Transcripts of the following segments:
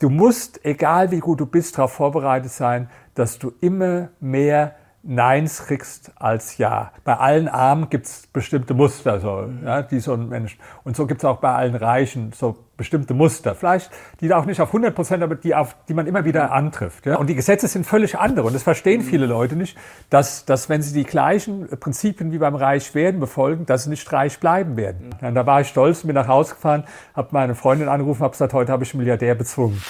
du musst, egal wie gut du bist, darauf vorbereitet sein, dass du immer mehr Neins kriegst als Ja. Bei allen Armen gibt es bestimmte Muster, so, ja, die so ein Mensch. Und so gibt es auch bei allen Reichen so bestimmte Muster. Vielleicht, die auch nicht auf 100 Prozent, aber die, auf, die man immer wieder antrifft. Ja. Und die Gesetze sind völlig andere. Und das verstehen viele Leute nicht, dass, dass wenn sie die gleichen Prinzipien wie beim Reich werden befolgen, dass sie nicht reich bleiben werden. Und da war ich stolz, bin nach Hause gefahren, habe meine Freundin angerufen, habe gesagt, heute habe ich einen Milliardär bezwungen.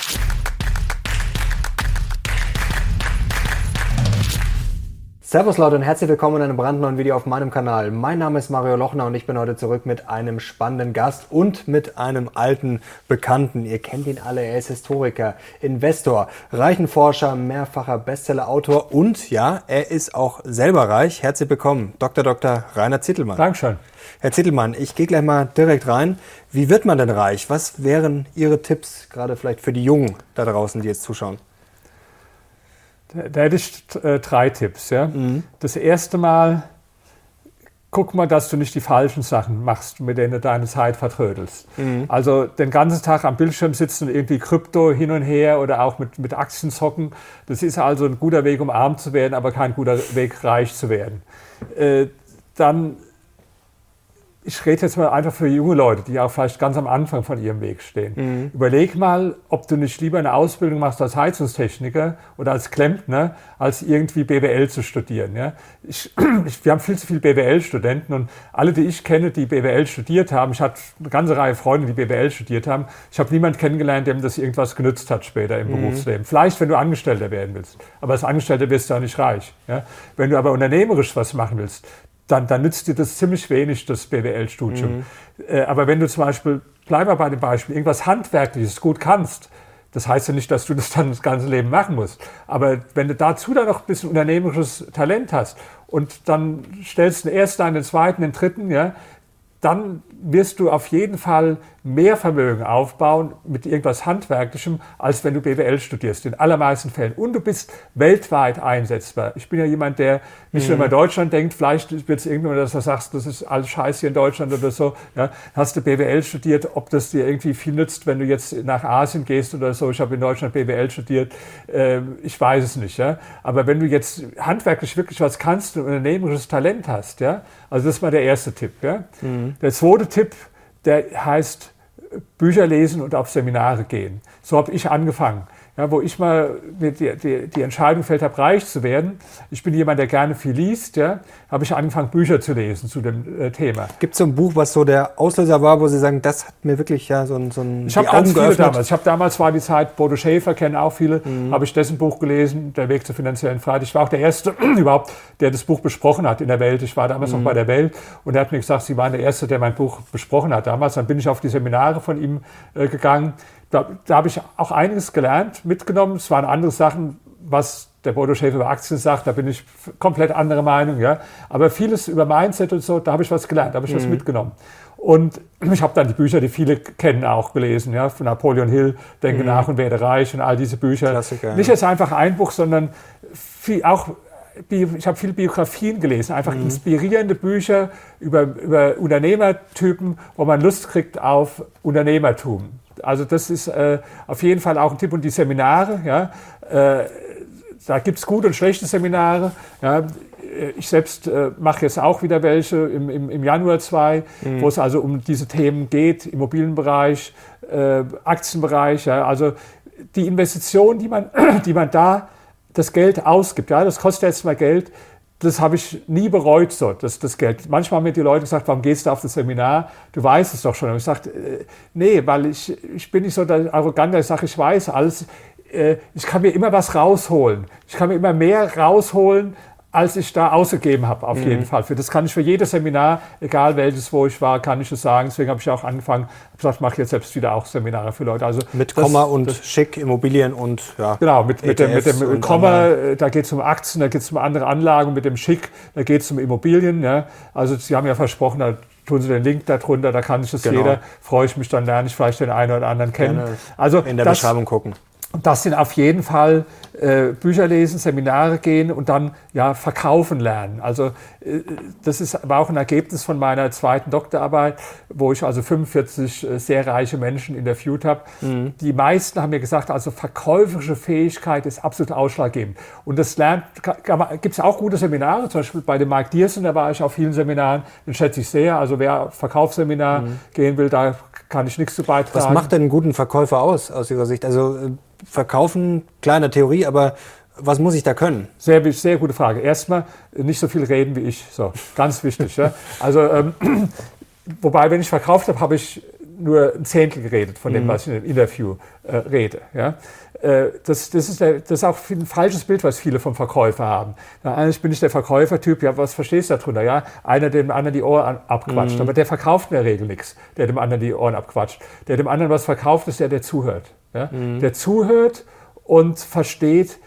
Servus Leute und herzlich willkommen in einem brandneuen Video auf meinem Kanal. Mein Name ist Mario Lochner und ich bin heute zurück mit einem spannenden Gast und mit einem alten Bekannten. Ihr kennt ihn alle, er ist Historiker, Investor, Reichenforscher, mehrfacher Bestsellerautor und ja, er ist auch selber reich. Herzlich willkommen, Dr. Dr. Rainer Zittelmann. Dankeschön. Herr Zittelmann, ich gehe gleich mal direkt rein. Wie wird man denn reich? Was wären Ihre Tipps, gerade vielleicht für die Jungen da draußen, die jetzt zuschauen? Da hätte ich äh, drei Tipps. Ja? Mhm. Das erste Mal, guck mal, dass du nicht die falschen Sachen machst, mit denen du deine Zeit vertrödelst. Mhm. Also den ganzen Tag am Bildschirm sitzen und irgendwie Krypto hin und her oder auch mit, mit Aktien zocken. Das ist also ein guter Weg, um arm zu werden, aber kein guter Weg, reich zu werden. Äh, dann ich rede jetzt mal einfach für junge Leute, die auch vielleicht ganz am Anfang von ihrem Weg stehen. Mhm. Überleg mal, ob du nicht lieber eine Ausbildung machst als Heizungstechniker oder als Klempner, als irgendwie BWL zu studieren. Ja? Ich, ich, wir haben viel zu viele BWL-Studenten und alle, die ich kenne, die BWL studiert haben, ich hatte eine ganze Reihe Freunde, die BWL studiert haben, ich habe niemanden kennengelernt, dem das irgendwas genützt hat später im mhm. Berufsleben. Vielleicht, wenn du Angestellter werden willst, aber als Angestellter wirst du auch nicht reich. Ja? Wenn du aber unternehmerisch was machen willst, dann, dann nützt dir das ziemlich wenig, das BWL-Studium. Mhm. Äh, aber wenn du zum Beispiel, bleib mal bei dem Beispiel, irgendwas Handwerkliches gut kannst, das heißt ja nicht, dass du das dann das ganze Leben machen musst. Aber wenn du dazu dann noch ein bisschen unternehmerisches Talent hast und dann stellst du den ersten, einen, den zweiten, den dritten, ja, dann wirst du auf jeden Fall mehr Vermögen aufbauen mit irgendwas Handwerklichem, als wenn du BWL studierst, in allermeisten Fällen. Und du bist weltweit einsetzbar. Ich bin ja jemand, der nicht nur mhm. immer Deutschland denkt, vielleicht wird es irgendwann, dass du sagst, das ist alles scheiße hier in Deutschland oder so. Ja, hast du BWL studiert, ob das dir irgendwie viel nützt, wenn du jetzt nach Asien gehst oder so. Ich habe in Deutschland BWL studiert, äh, ich weiß es nicht. Ja? Aber wenn du jetzt handwerklich wirklich was kannst und unternehmerisches Talent hast, ja, also das ist mal der erste Tipp. Ja? Mhm. Der zweite Tipp, der heißt Bücher lesen und auf Seminare gehen. So habe ich angefangen ja, wo ich mal die, die, die Entscheidung fällt habe, reich zu werden. Ich bin jemand, der gerne viel liest, ja, habe ich angefangen, Bücher zu lesen zu dem äh, Thema. Gibt es so ein Buch, was so der Auslöser war, wo Sie sagen, das hat mir wirklich ja so ein, so ein Ich habe ganz viele damals. Ich habe damals war die Zeit, Bodo Schäfer kennen auch viele, mhm. habe ich dessen Buch gelesen, Der Weg zur finanziellen Freiheit. Ich war auch der Erste überhaupt, der das Buch besprochen hat in der Welt. Ich war damals mhm. noch bei der Welt und er hat mir gesagt, Sie waren der Erste, der mein Buch besprochen hat damals. Dann bin ich auf die Seminare von ihm äh, gegangen da, da habe ich auch einiges gelernt, mitgenommen. Es waren andere Sachen, was der Bodo Schäfer über Aktien sagt, da bin ich komplett andere Meinung. Ja. Aber vieles über Mindset und so, da habe ich was gelernt, da habe ich mhm. was mitgenommen. Und ich habe dann die Bücher, die viele kennen, auch gelesen, ja, von Napoleon Hill, Denke mhm. nach und werde reich und all diese Bücher. Klassiker, Nicht als einfach ein Buch, sondern viel, auch ich habe viele Biografien gelesen, einfach mhm. inspirierende Bücher über, über Unternehmertypen, wo man Lust kriegt auf Unternehmertum. Also das ist äh, auf jeden Fall auch ein Tipp. Und die Seminare, ja, äh, da gibt es gute und schlechte Seminare. Ja. Ich selbst äh, mache jetzt auch wieder welche im, im, im Januar zwei, mhm. wo es also um diese Themen geht, Immobilienbereich, äh, Aktienbereich. Ja. Also die Investition, die man, die man da das Geld ausgibt, ja, das kostet jetzt mal Geld, das habe ich nie bereut, so, das, das Geld. Manchmal haben mir die Leute gesagt, warum gehst du auf das Seminar? Du weißt es doch schon. Und ich sagte, äh, nee, weil ich, ich bin nicht so der Arrogante, ich sage, ich weiß alles. Äh, ich kann mir immer was rausholen. Ich kann mir immer mehr rausholen, als ich da ausgegeben habe, auf mhm. jeden Fall. Für das kann ich für jedes Seminar, egal welches, wo ich war, kann ich es sagen. Deswegen habe ich auch angefangen, gesagt, ich mache jetzt selbst wieder auch Seminare für Leute. Also mit das, Komma und das, Schick, Immobilien und ja. Genau, mit, mit dem, mit dem Komma, äh, da geht es um Aktien, da geht es um andere Anlagen, mit dem Schick, da geht es um Immobilien. Ja. Also Sie haben ja versprochen, da tun Sie den Link darunter, da kann ich das genau. jeder. Freue ich mich, dann lerne ich vielleicht den einen oder anderen kennen. also in der das, Beschreibung gucken. Und das sind auf jeden Fall äh, Bücher lesen, Seminare gehen und dann ja verkaufen lernen. Also äh, das ist war auch ein Ergebnis von meiner zweiten Doktorarbeit, wo ich also 45 äh, sehr reiche Menschen interviewt habe. Mhm. Die meisten haben mir gesagt, also verkäuferische Fähigkeit ist absolut ausschlaggebend. Und das lernt gibt es auch gute Seminare, zum Beispiel bei dem Mike Diersen, da war ich auf vielen Seminaren, den schätze ich sehr. Also wer Verkaufsseminar mhm. gehen will, da kann ich nichts zu beitragen. Was macht denn einen guten Verkäufer aus, aus Ihrer Sicht? Also äh, verkaufen, kleine Theorie, aber was muss ich da können? Sehr, sehr gute Frage. Erstmal nicht so viel reden wie ich. So, ganz wichtig. ja. Also, ähm, wobei, wenn ich verkauft habe, habe ich nur ein Zehntel geredet von dem, mhm. was ich in dem Interview äh, rede. Ja. Äh, das, das, ist der, das ist auch ein falsches Bild, was viele vom Verkäufer haben. Na, eigentlich bin ich der Verkäufertyp, ja, was verstehst du darunter? Ja, einer, der dem anderen die Ohren abquatscht, mhm. aber der verkauft in der Regel nichts, der dem anderen die Ohren abquatscht. Der dem anderen was verkauft, ist der, der zuhört. Ja? Mhm. Der zuhört und versteht,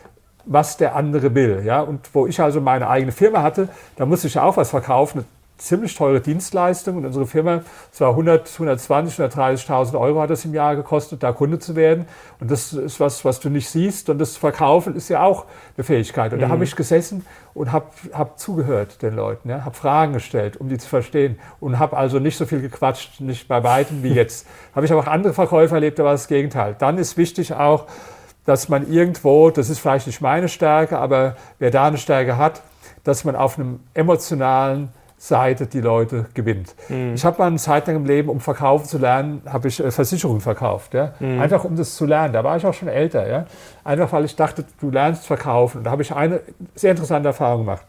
was der andere will. Ja? Und wo ich also meine eigene Firma hatte, da musste ich ja auch was verkaufen, ziemlich teure Dienstleistung. Und unsere Firma, es war 100, 120, 130.000 Euro hat das im Jahr gekostet, da Kunde zu werden. Und das ist was, was du nicht siehst. Und das Verkaufen ist ja auch eine Fähigkeit. Und mhm. da habe ich gesessen und habe hab zugehört den Leuten, ja? habe Fragen gestellt, um die zu verstehen. Und habe also nicht so viel gequatscht, nicht bei weitem wie jetzt. habe ich aber auch andere Verkäufer erlebt, da war das Gegenteil. Dann ist wichtig auch, dass man irgendwo, das ist vielleicht nicht meine Stärke, aber wer da eine Stärke hat, dass man auf einem emotionalen Seite die Leute gewinnt. Mhm. Ich habe mal eine Zeit lang im Leben, um verkaufen zu lernen, habe ich äh, Versicherungen verkauft. Ja? Mhm. Einfach um das zu lernen. Da war ich auch schon älter. Ja? Einfach weil ich dachte, du lernst verkaufen. Und da habe ich eine sehr interessante Erfahrung gemacht.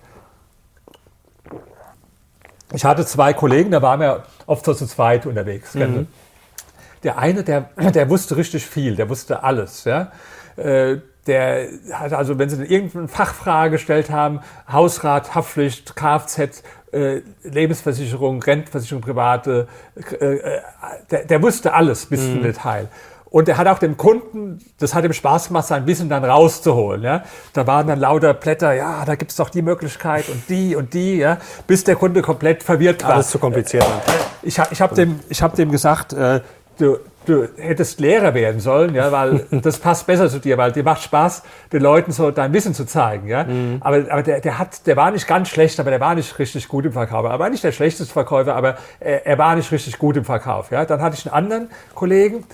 Ich hatte zwei Kollegen, da waren wir oft so zu zweit unterwegs. Mhm. Der eine, der, der wusste richtig viel, der wusste alles. Ja? Äh, der hat also, wenn sie irgendeine Fachfrage gestellt haben, Hausrat, Haftpflicht, Kfz, äh, Lebensversicherung, Rentenversicherung, private, äh, äh, der, der, wusste alles bis mhm. zum Detail. Und er hat auch dem Kunden, das hat ihm Spaß gemacht, sein Wissen dann rauszuholen. Ja? Da waren dann lauter Blätter, ja, da gibt's doch die Möglichkeit und die und die, ja? bis der Kunde komplett verwirrt war. Alles zu kompliziert. Äh, ich, ich habe dem, ich hab dem gesagt, äh, du, du hättest Lehrer werden sollen, ja, weil das passt besser zu dir, weil dir macht Spaß, den Leuten so dein Wissen zu zeigen, ja. Mhm. Aber, aber der, der hat, der war nicht ganz schlecht, aber der war nicht richtig gut im Verkauf. Er war nicht der schlechteste Verkäufer, aber er, er war nicht richtig gut im Verkauf, ja. Dann hatte ich einen anderen Kollegen,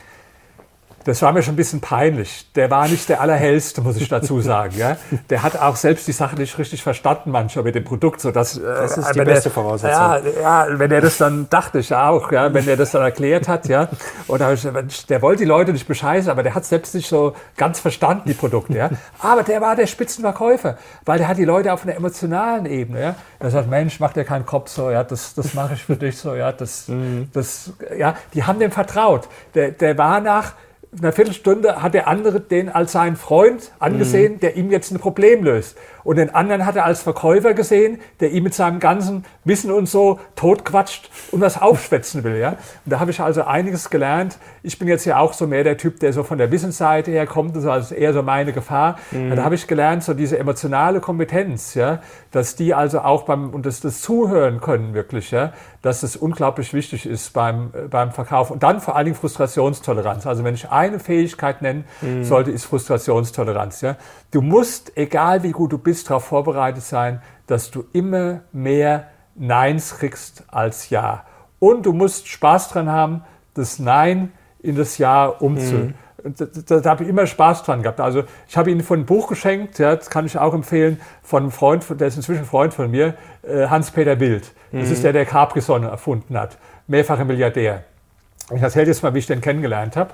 das war mir schon ein bisschen peinlich. Der war nicht der allerhellste, muss ich dazu sagen. Ja? Der hat auch selbst die Sache nicht richtig verstanden manchmal mit dem Produkt. So dass, äh, das ist die beste Voraussetzung. Ja, ja, wenn er das dann, dachte ich auch, ja, wenn er das dann erklärt hat. ja, und ich, der wollte die Leute nicht bescheißen, aber der hat selbst nicht so ganz verstanden, die Produkte. Ja? Aber der war der Spitzenverkäufer, weil der hat die Leute auf einer emotionalen Ebene. Ja? Er sagt, Mensch, mach dir keinen Kopf so, ja, das, das mache ich für dich so. Ja? Das, mhm. das, ja? Die haben dem vertraut. Der, der war nach einer Viertelstunde hat der andere den als seinen Freund angesehen, mhm. der ihm jetzt ein Problem löst. Und den anderen hat er als Verkäufer gesehen, der ihm mit seinem ganzen Wissen und so totquatscht und was aufschwätzen will. Ja? Und da habe ich also einiges gelernt. Ich bin jetzt ja auch so mehr der Typ, der so von der Wissensseite her kommt, das ist also eher so meine Gefahr. Mhm. Da habe ich gelernt, so diese emotionale Kompetenz, ja, dass die also auch beim, und das, das Zuhören können wirklich, ja, dass das unglaublich wichtig ist beim, äh, beim Verkauf. Und dann vor allen Dingen Frustrationstoleranz. Also wenn ich eine Fähigkeit nennen mhm. sollte, ist Frustrationstoleranz. Ja? Du musst, egal wie gut du bist, darauf vorbereitet sein, dass du immer mehr Neins kriegst als Ja. Und du musst Spaß dran haben, das Nein in das Ja umzu. Mhm. Da, da, da habe ich immer Spaß dran gehabt. Also ich habe Ihnen von ein Buch geschenkt, ja, das kann ich auch empfehlen, von einem Freund, der ist inzwischen Freund von mir, äh, Hans-Peter Wild. Das mhm. ist der, der Capri-Sonne erfunden hat, mehrfacher Milliardär. Ich erzähle jetzt mal, wie ich den kennengelernt habe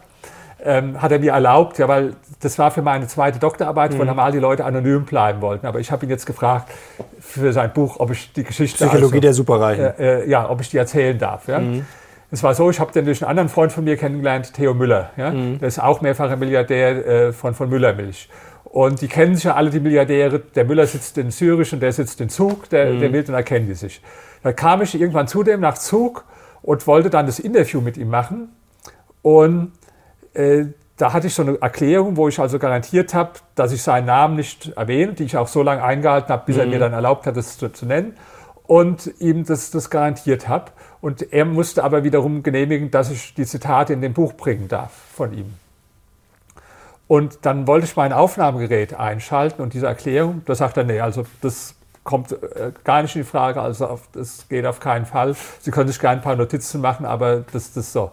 ähm, hat er mir erlaubt, ja, weil das war für meine zweite Doktorarbeit, mhm. wo normal die Leute anonym bleiben wollten. Aber ich habe ihn jetzt gefragt für sein Buch, ob ich die Geschichte. Psychologie also, der Superreichen. Äh, äh, ja, ob ich die erzählen darf. Ja. Mhm. Es war so, ich habe den durch einen anderen Freund von mir kennengelernt, Theo Müller. Ja? Mhm. Der ist auch mehrfacher Milliardär äh, von, von Müllermilch. Und die kennen sich ja alle, die Milliardäre. Der Müller sitzt in Zürich und der sitzt in Zug, der, mhm. der Wild, und da kennen die sich. Da kam ich irgendwann zu dem nach Zug und wollte dann das Interview mit ihm machen. Und äh, da hatte ich so eine Erklärung, wo ich also garantiert habe, dass ich seinen Namen nicht erwähne, die ich auch so lange eingehalten habe, bis mhm. er mir dann erlaubt hat, das zu, zu nennen und ihm das, das garantiert habe. Und er musste aber wiederum genehmigen, dass ich die Zitate in dem Buch bringen darf von ihm. Und dann wollte ich mein Aufnahmegerät einschalten und diese Erklärung, da sagt er, nee, also das kommt äh, gar nicht in die Frage, also auf, das geht auf keinen Fall. Sie können sich gerne ein paar Notizen machen, aber das ist so.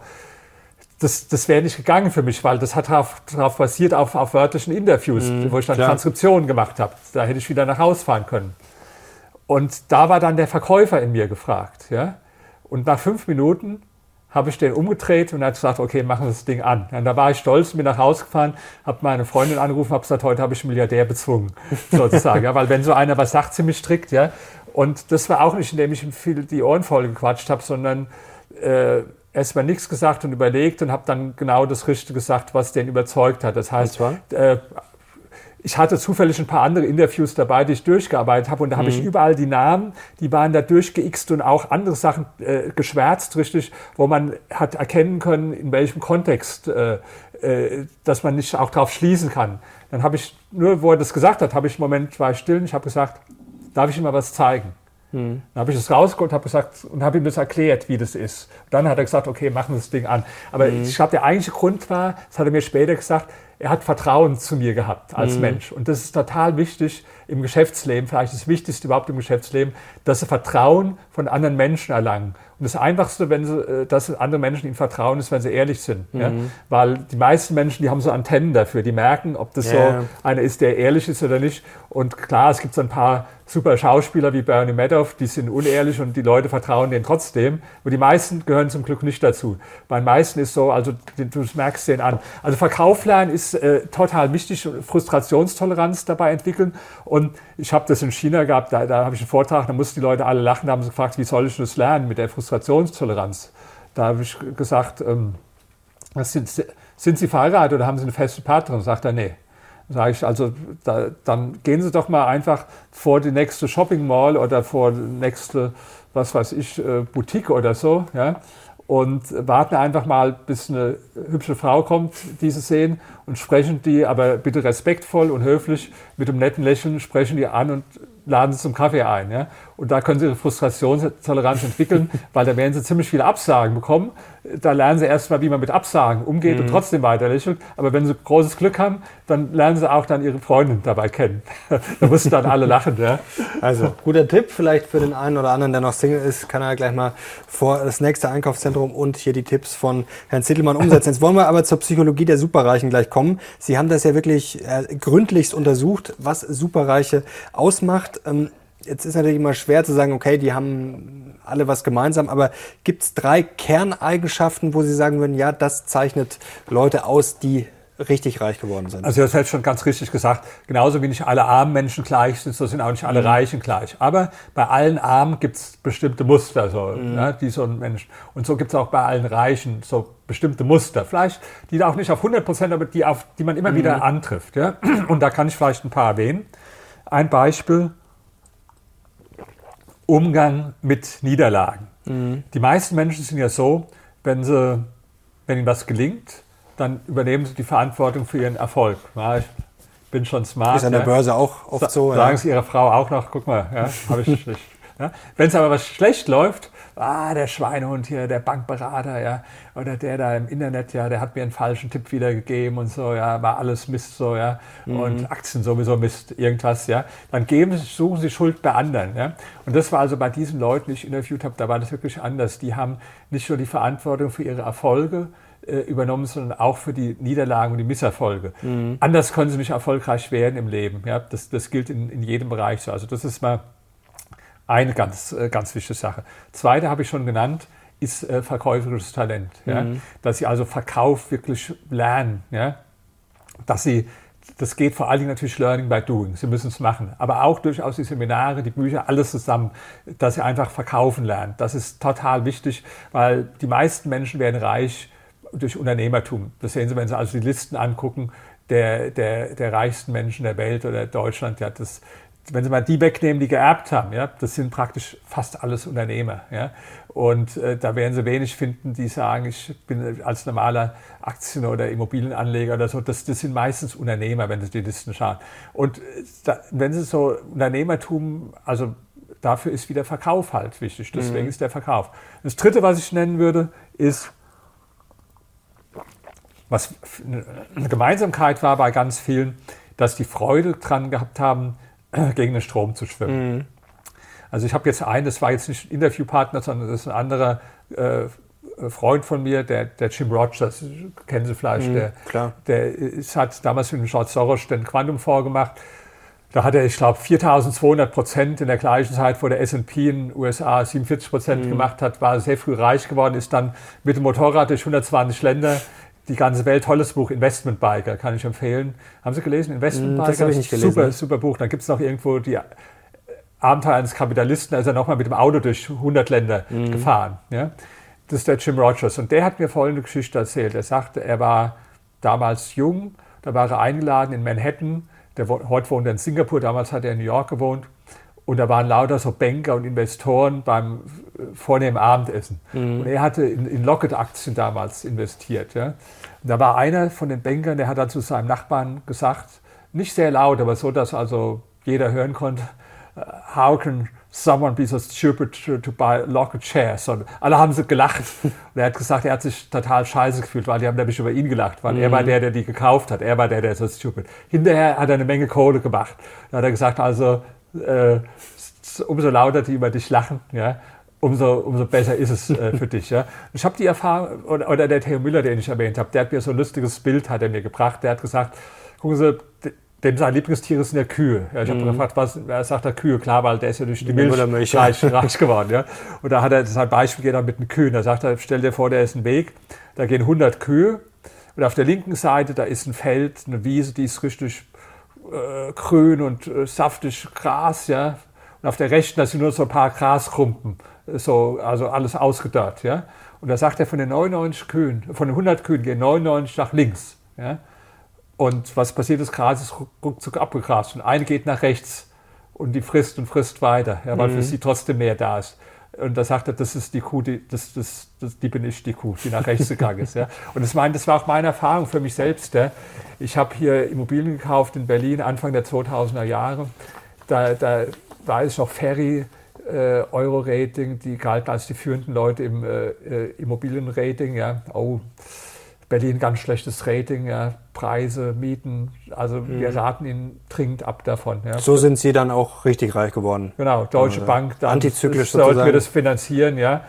Das, das wäre nicht gegangen für mich, weil das hat darauf basiert auf, auf wörtlichen Interviews, mhm, wo ich dann klar. Transkriptionen gemacht habe. Da hätte ich wieder nach Hause fahren können. Und da war dann der Verkäufer in mir gefragt. Ja? Und nach fünf Minuten habe ich den umgedreht und er hat gesagt, okay, machen wir das Ding an. Und da war ich stolz, bin nach Hause gefahren, habe meine Freundin angerufen, habe gesagt, heute habe ich einen Milliardär bezwungen, sozusagen. ja, weil wenn so einer was sagt, ziemlich strikt, ja. Und das war auch nicht, indem ich ihm viel die Ohren voll gequatscht habe, sondern äh, erst mal nichts gesagt und überlegt und habe dann genau das Richtige gesagt, was den überzeugt hat. Das heißt, äh, ich hatte zufällig ein paar andere Interviews dabei, die ich durchgearbeitet habe und da habe ich mhm. überall die Namen, die waren da durchgeixt und auch andere Sachen äh, geschwärzt, richtig, wo man hat erkennen können, in welchem Kontext, äh, äh, dass man nicht auch darauf schließen kann. Dann habe ich, nur wo er das gesagt hat, habe ich im Moment, war ich still und ich habe gesagt, darf ich ihm mal was zeigen? Mhm. Dann habe ich das rausgeholt habe gesagt und habe ihm das erklärt, wie das ist. Und dann hat er gesagt, okay, machen wir das Ding an. Aber mhm. ich glaube, der eigentliche Grund war, das hat er mir später gesagt, er hat Vertrauen zu mir gehabt als mhm. Mensch. Und das ist total wichtig im Geschäftsleben, vielleicht das Wichtigste überhaupt im Geschäftsleben, dass sie Vertrauen von anderen Menschen erlangen. Und das Einfachste, wenn sie, äh, dass andere Menschen ihnen vertrauen, ist, wenn sie ehrlich sind. Mhm. Ja? Weil die meisten Menschen, die haben so Antennen dafür, die merken, ob das yeah. so einer ist, der ehrlich ist oder nicht. Und klar, es gibt so ein paar super Schauspieler wie Bernie Madoff, die sind unehrlich und die Leute vertrauen denen trotzdem. Aber die meisten gehören zum Glück nicht dazu. Bei den meisten ist so, also du merkst den an. Also Verkauf lernen ist äh, total wichtig, Frustrationstoleranz dabei entwickeln. Und ich habe das in China gehabt, da, da habe ich einen Vortrag, da mussten die Leute alle lachen, da haben sie gefragt, wie soll ich das lernen mit der Frustrationstoleranz? Da habe ich gesagt, ähm, sind, sind Sie verheiratet oder haben Sie eine feste Partnerin? Sagt er, nee. Sage ich, also da, dann gehen Sie doch mal einfach vor die nächste Shopping Mall oder vor die nächste, was weiß ich, äh, Boutique oder so, ja, und warten einfach mal, bis eine hübsche Frau kommt, die Sie sehen, und sprechen die, aber bitte respektvoll und höflich, mit einem netten Lächeln, sprechen die an und laden Sie zum Kaffee ein. Ja? Und da können Sie Ihre Frustrationstoleranz entwickeln, weil da werden Sie ziemlich viele Absagen bekommen. Da lernen Sie erstmal, wie man mit Absagen umgeht mhm. und trotzdem weiter lächelt. Aber wenn Sie großes Glück haben, dann lernen Sie auch dann Ihre Freundin dabei kennen. da müssen dann alle lachen. Ja? Also, guter Tipp vielleicht für den einen oder anderen, der noch Single ist, kann er gleich mal vor das nächste Einkaufszentrum und hier die Tipps von Herrn Zittelmann umsetzen. Jetzt wollen wir aber zur Psychologie der Superreichen gleich kommen. Sie haben das ja wirklich äh, gründlichst untersucht, was Superreiche ausmacht. Jetzt ist natürlich immer schwer zu sagen, okay, die haben alle was gemeinsam, aber gibt es drei Kerneigenschaften, wo Sie sagen würden, ja, das zeichnet Leute aus, die richtig reich geworden sind. Also das hätte schon ganz richtig gesagt. Genauso wie nicht alle armen Menschen gleich sind, so sind auch nicht alle mhm. Reichen gleich. Aber bei allen Armen gibt es bestimmte Muster, so, mhm. ne, die so ein Mensch. Und so gibt es auch bei allen Reichen so bestimmte Muster. Vielleicht, die auch nicht auf 100 Prozent, aber die, auf, die man immer mhm. wieder antrifft. Ja? Und da kann ich vielleicht ein paar erwähnen. Ein Beispiel, Umgang mit Niederlagen. Mhm. Die meisten Menschen sind ja so, wenn, sie, wenn ihnen was gelingt, dann übernehmen sie die Verantwortung für ihren Erfolg. Ja, ich bin schon smart. Ist an der Börse auch oft so. Sagen ja. sie ihrer Frau auch noch, guck mal, ja, habe ich nicht. Ja. Wenn es aber was schlecht läuft, ah, der Schweinehund hier, der Bankberater, ja, oder der da im Internet, ja, der hat mir einen falschen Tipp wiedergegeben und so, ja, war alles Mist so, ja, mhm. und Aktien sowieso Mist, irgendwas, ja, dann geben, suchen sie Schuld bei anderen, ja. Und das war also bei diesen Leuten, die ich interviewt habe, da war das wirklich anders. Die haben nicht nur die Verantwortung für ihre Erfolge, äh, übernommen, sondern auch für die Niederlagen und die Misserfolge. Mhm. Anders können sie nicht erfolgreich werden im Leben. Ja? Das, das gilt in, in jedem Bereich so. Also das ist mal eine ganz, äh, ganz wichtige Sache. Zweite habe ich schon genannt, ist äh, verkäuferisches Talent. Ja? Mhm. Dass sie also Verkauf wirklich lernen. Ja? Dass sie das geht vor allen Dingen natürlich Learning by Doing. Sie müssen es machen. Aber auch durchaus die Seminare, die Bücher, alles zusammen, dass sie einfach verkaufen lernen. Das ist total wichtig, weil die meisten Menschen werden reich durch Unternehmertum. Das sehen Sie, wenn Sie also die Listen angucken der, der, der reichsten Menschen der Welt oder Deutschland. Ja, das, wenn Sie mal die wegnehmen, die geerbt haben, ja, das sind praktisch fast alles Unternehmer. Ja. Und äh, da werden Sie wenig finden, die sagen, ich bin als normaler Aktien- oder Immobilienanleger oder so. Das, das sind meistens Unternehmer, wenn Sie die Listen schauen. Und äh, da, wenn Sie so Unternehmertum, also dafür ist wieder Verkauf halt wichtig. Deswegen mhm. ist der Verkauf. Das Dritte, was ich nennen würde, ist was eine Gemeinsamkeit war bei ganz vielen, dass die Freude dran gehabt haben, gegen den Strom zu schwimmen. Mhm. Also ich habe jetzt einen, das war jetzt nicht ein Interviewpartner, sondern das ist ein anderer äh, Freund von mir, der, der Jim Rogers, kennen Sie vielleicht, mhm, der, klar. der ist, hat damals mit dem George Soros den Quantum vorgemacht. Da hat er, ich glaube, 4200 Prozent in der gleichen Zeit, wo der S&P in den USA 47 Prozent mhm. gemacht hat, war sehr früh reich geworden, ist dann mit dem Motorrad durch 120 Länder die ganze Welt, tolles Buch, Investment Biker, kann ich empfehlen. Haben Sie gelesen? Investment Biker? Das habe ich nicht gelesen. Super, super Buch. Dann gibt es noch irgendwo die Abenteuer eines Kapitalisten, da ist er nochmal mit dem Auto durch 100 Länder mhm. gefahren. Ja? Das ist der Jim Rogers. Und der hat mir folgende Geschichte erzählt. Er sagte, er war damals jung, da war er eingeladen in Manhattan. Der, heute wohnt er in Singapur, damals hat er in New York gewohnt. Und da waren lauter so Banker und Investoren beim äh, vornehmen Abendessen. Mhm. Und er hatte in, in Lockett-Aktien damals investiert. Ja. Und da war einer von den Bankern, der hat dann zu seinem Nachbarn gesagt, nicht sehr laut, aber so, dass also jeder hören konnte, how can someone be so stupid to, buy locker chairs? Und alle haben so gelacht. Und er hat gesagt, er hat sich total scheiße gefühlt, weil die haben nämlich über ihn gelacht, weil mhm. er war mhm. der, der die gekauft hat. Er war der, der so stupid. Hinterher hat er eine Menge Kohle gemacht. Da hat er gesagt, also äh, umso lauter die über dich lachen, ja, umso, umso besser ist es äh, für dich. Ja. Ich habe die Erfahrung, oder, oder der Theo Müller, den ich erwähnt habe, der hat mir so ein lustiges Bild hat er mir gebracht. Der hat gesagt, gucken Sie, dem sein Lieblingstier sind ja Kühe. Ja, ich habe mhm. gefragt, was, er sagt er Kühe, klar, weil der ist ja durch die, Milch, Milch reich, reich, geworden. Ja. Und da hat er sein Beispiel er mit den Kühen. Da sagt er, stell dir vor, der ist ein Weg, da gehen 100 Kühe und auf der linken Seite, da ist ein Feld, eine Wiese, die ist richtig äh, grün und äh, saftig Gras, ja. Und auf der rechten, da sind nur so ein paar Graskrumpen, so, also alles ausgedörrt, ja. Und da sagt er, von den 99 Kühen, von den 100 Kühen gehen 99 nach links, ja. Und was passiert Das Gras ist ruckzuck abgegrast und eine geht nach rechts und die frisst und frisst weiter, ja, weil mhm. für sie trotzdem mehr da ist. Und da sagt er, das ist die Kuh, die, das, das, das, die bin ich, die Kuh, die nach rechts gegangen ist. Ja. Und das, mein, das war auch meine Erfahrung für mich selbst. Ja. Ich habe hier Immobilien gekauft in Berlin Anfang der 2000er Jahre. Da, da war es noch Ferry, äh, Euro-Rating, die galten als die führenden Leute im äh, äh Immobilienrating. Ja. Oh, Berlin ganz schlechtes Rating, ja, Preise, Mieten, also mhm. wir raten ihnen dringend ab davon. Ja. So sind Sie dann auch richtig reich geworden. Genau, Deutsche also, Bank, dann antizyklisch sollten wir das finanzieren, ja.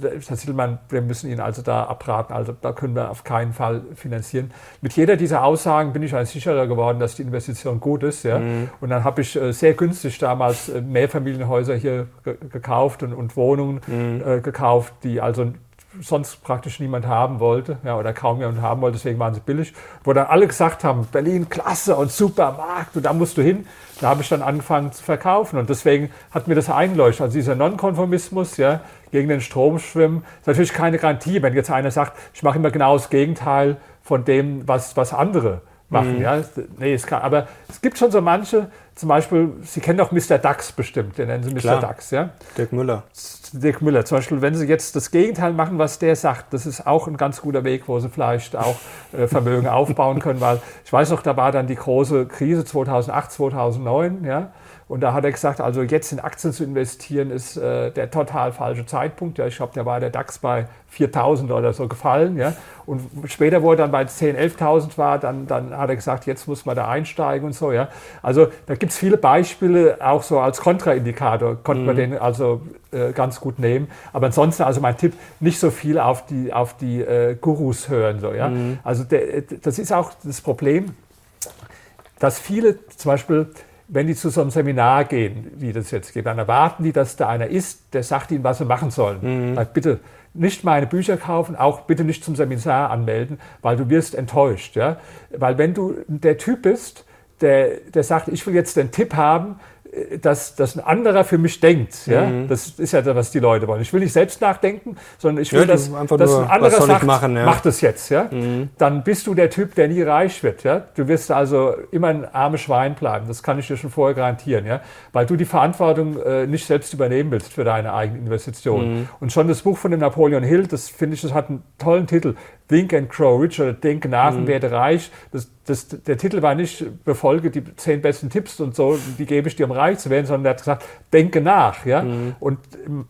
Herr Siedelmann, wir müssen Ihnen also da abraten, also da können wir auf keinen Fall finanzieren. Mit jeder dieser Aussagen bin ich eigentlich sicherer geworden, dass die Investition gut ist. Ja? Mhm. Und dann habe ich äh, sehr günstig damals äh, Mehrfamilienhäuser hier gekauft und, und Wohnungen mhm. äh, gekauft, die also sonst praktisch niemand haben wollte, ja, oder kaum jemand haben wollte, deswegen waren sie billig, wo dann alle gesagt haben, Berlin, klasse und super Markt und da musst du hin. Da habe ich dann angefangen zu verkaufen und deswegen hat mir das eingeleuchtet. Also dieser Nonkonformismus, ja, gegen den Strom schwimmen, ist natürlich keine Garantie, wenn jetzt einer sagt, ich mache immer genau das Gegenteil von dem, was, was andere machen. Mhm. Ja. Nee, es kann, aber es gibt schon so manche, zum Beispiel, Sie kennen doch Mr. Dax bestimmt, den nennen Sie Mr. Klar. Dax, ja? Dirk Müller. Dirk Müller. Zum Beispiel, wenn Sie jetzt das Gegenteil machen, was der sagt, das ist auch ein ganz guter Weg, wo Sie vielleicht auch äh, Vermögen aufbauen können, weil ich weiß noch, da war dann die große Krise 2008, 2009, ja? Und da hat er gesagt, also jetzt in Aktien zu investieren, ist äh, der total falsche Zeitpunkt. Ja, ich glaube, da war der DAX bei 4.000 oder so gefallen. Ja. Und später, wo er dann bei 10.000, 11.000 war, dann, dann hat er gesagt, jetzt muss man da einsteigen und so. Ja. Also da gibt es viele Beispiele, auch so als Kontraindikator konnte mhm. man den also äh, ganz gut nehmen. Aber ansonsten, also mein Tipp, nicht so viel auf die, auf die äh, Gurus hören. So, ja. Mhm. Also der, das ist auch das Problem, dass viele zum Beispiel wenn die zu so einem Seminar gehen, wie das jetzt geht, dann erwarten die, dass da einer ist, der sagt ihnen, was sie machen sollen. Mhm. Sagt, bitte nicht meine Bücher kaufen, auch bitte nicht zum Seminar anmelden, weil du wirst enttäuscht. Ja? Weil wenn du der Typ bist, der, der sagt, ich will jetzt den Tipp haben, dass, dass ein anderer für mich denkt. Ja? Mhm. Das ist ja das, was die Leute wollen. Ich will nicht selbst nachdenken, sondern ich will, ja, dass, dass ein anderer sagt, machen, ja? mach das jetzt. Ja? Mhm. Dann bist du der Typ, der nie reich wird. Ja? Du wirst also immer ein armes Schwein bleiben. Das kann ich dir schon vorher garantieren. Ja? Weil du die Verantwortung äh, nicht selbst übernehmen willst für deine eigenen Investitionen. Mhm. Und schon das Buch von dem Napoleon Hill, das finde ich, das hat einen tollen Titel. Think and Grow Rich oder Denk nach und mhm. werde reich. Das, das, der Titel war nicht befolge die zehn besten Tipps und so, die gebe ich dir, um reich zu werden, sondern er hat gesagt, denke nach. Ja? Mhm. Und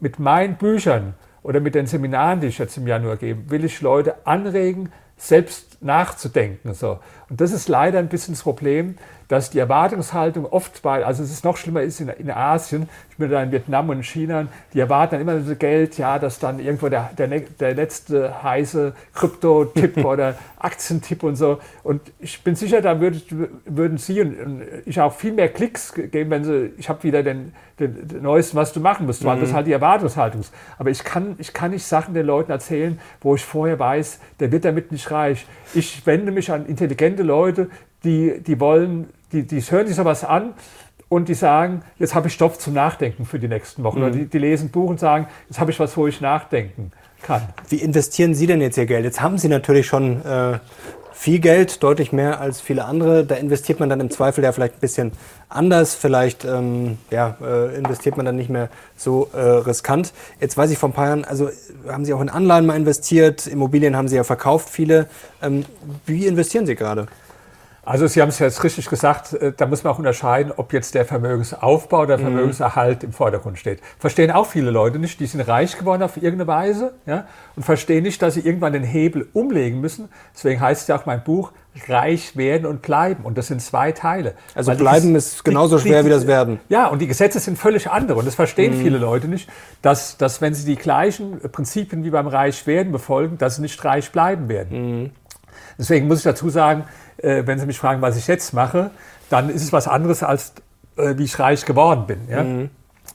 mit meinen Büchern oder mit den Seminaren, die ich jetzt im Januar gebe, will ich Leute anregen, selbst nachzudenken. So. Und das ist leider ein bisschen das Problem, dass die Erwartungshaltung oft bei, also es ist noch schlimmer ist in, in Asien, ich bin da in Vietnam und in China, die erwarten dann immer so Geld, ja, dass dann irgendwo der, der, der letzte heiße Krypto-Tipp oder Aktientipp und so. Und ich bin sicher, da würd, würden Sie und, und, ich auch viel mehr Klicks geben, wenn Sie, ich habe wieder den, den, den, Neuesten, was du machen musst, weil mhm. das halt die Erwartungshaltung ist. Aber ich kann, ich kann nicht Sachen den Leuten erzählen, wo ich vorher weiß, der wird damit nicht reich. Ich wende mich an intelligente Leute, die, die wollen, die, die hören sich sowas an und die sagen, jetzt habe ich Stoff zum Nachdenken für die nächsten Wochen. Mhm. Oder die, die lesen Buch und sagen, jetzt habe ich was, wo ich nachdenken kann. Wie investieren Sie denn jetzt Ihr Geld? Jetzt haben Sie natürlich schon äh, viel Geld, deutlich mehr als viele andere. Da investiert man dann im Zweifel ja vielleicht ein bisschen anders. Vielleicht ähm, ja, äh, investiert man dann nicht mehr so äh, riskant. Jetzt weiß ich vor ein paar Jahren, also haben Sie auch in Anleihen mal investiert, Immobilien haben Sie ja verkauft, viele. Ähm, wie investieren Sie gerade? Also Sie haben es jetzt richtig gesagt, äh, da muss man auch unterscheiden, ob jetzt der Vermögensaufbau oder der mhm. Vermögenserhalt im Vordergrund steht. Verstehen auch viele Leute nicht, die sind reich geworden auf irgendeine Weise ja, und verstehen nicht, dass sie irgendwann den Hebel umlegen müssen. Deswegen heißt ja auch mein Buch, reich werden und bleiben. Und das sind zwei Teile. Also Weil bleiben ist, ist genauso die, schwer die, wie das werden. Ja, und die Gesetze sind völlig andere. Und das verstehen mhm. viele Leute nicht, dass, dass wenn sie die gleichen Prinzipien wie beim reich werden befolgen, dass sie nicht reich bleiben werden. Mhm. Deswegen muss ich dazu sagen, äh, wenn Sie mich fragen, was ich jetzt mache, dann ist es was anderes, als äh, wie ich reich geworden bin. Ja? Mhm.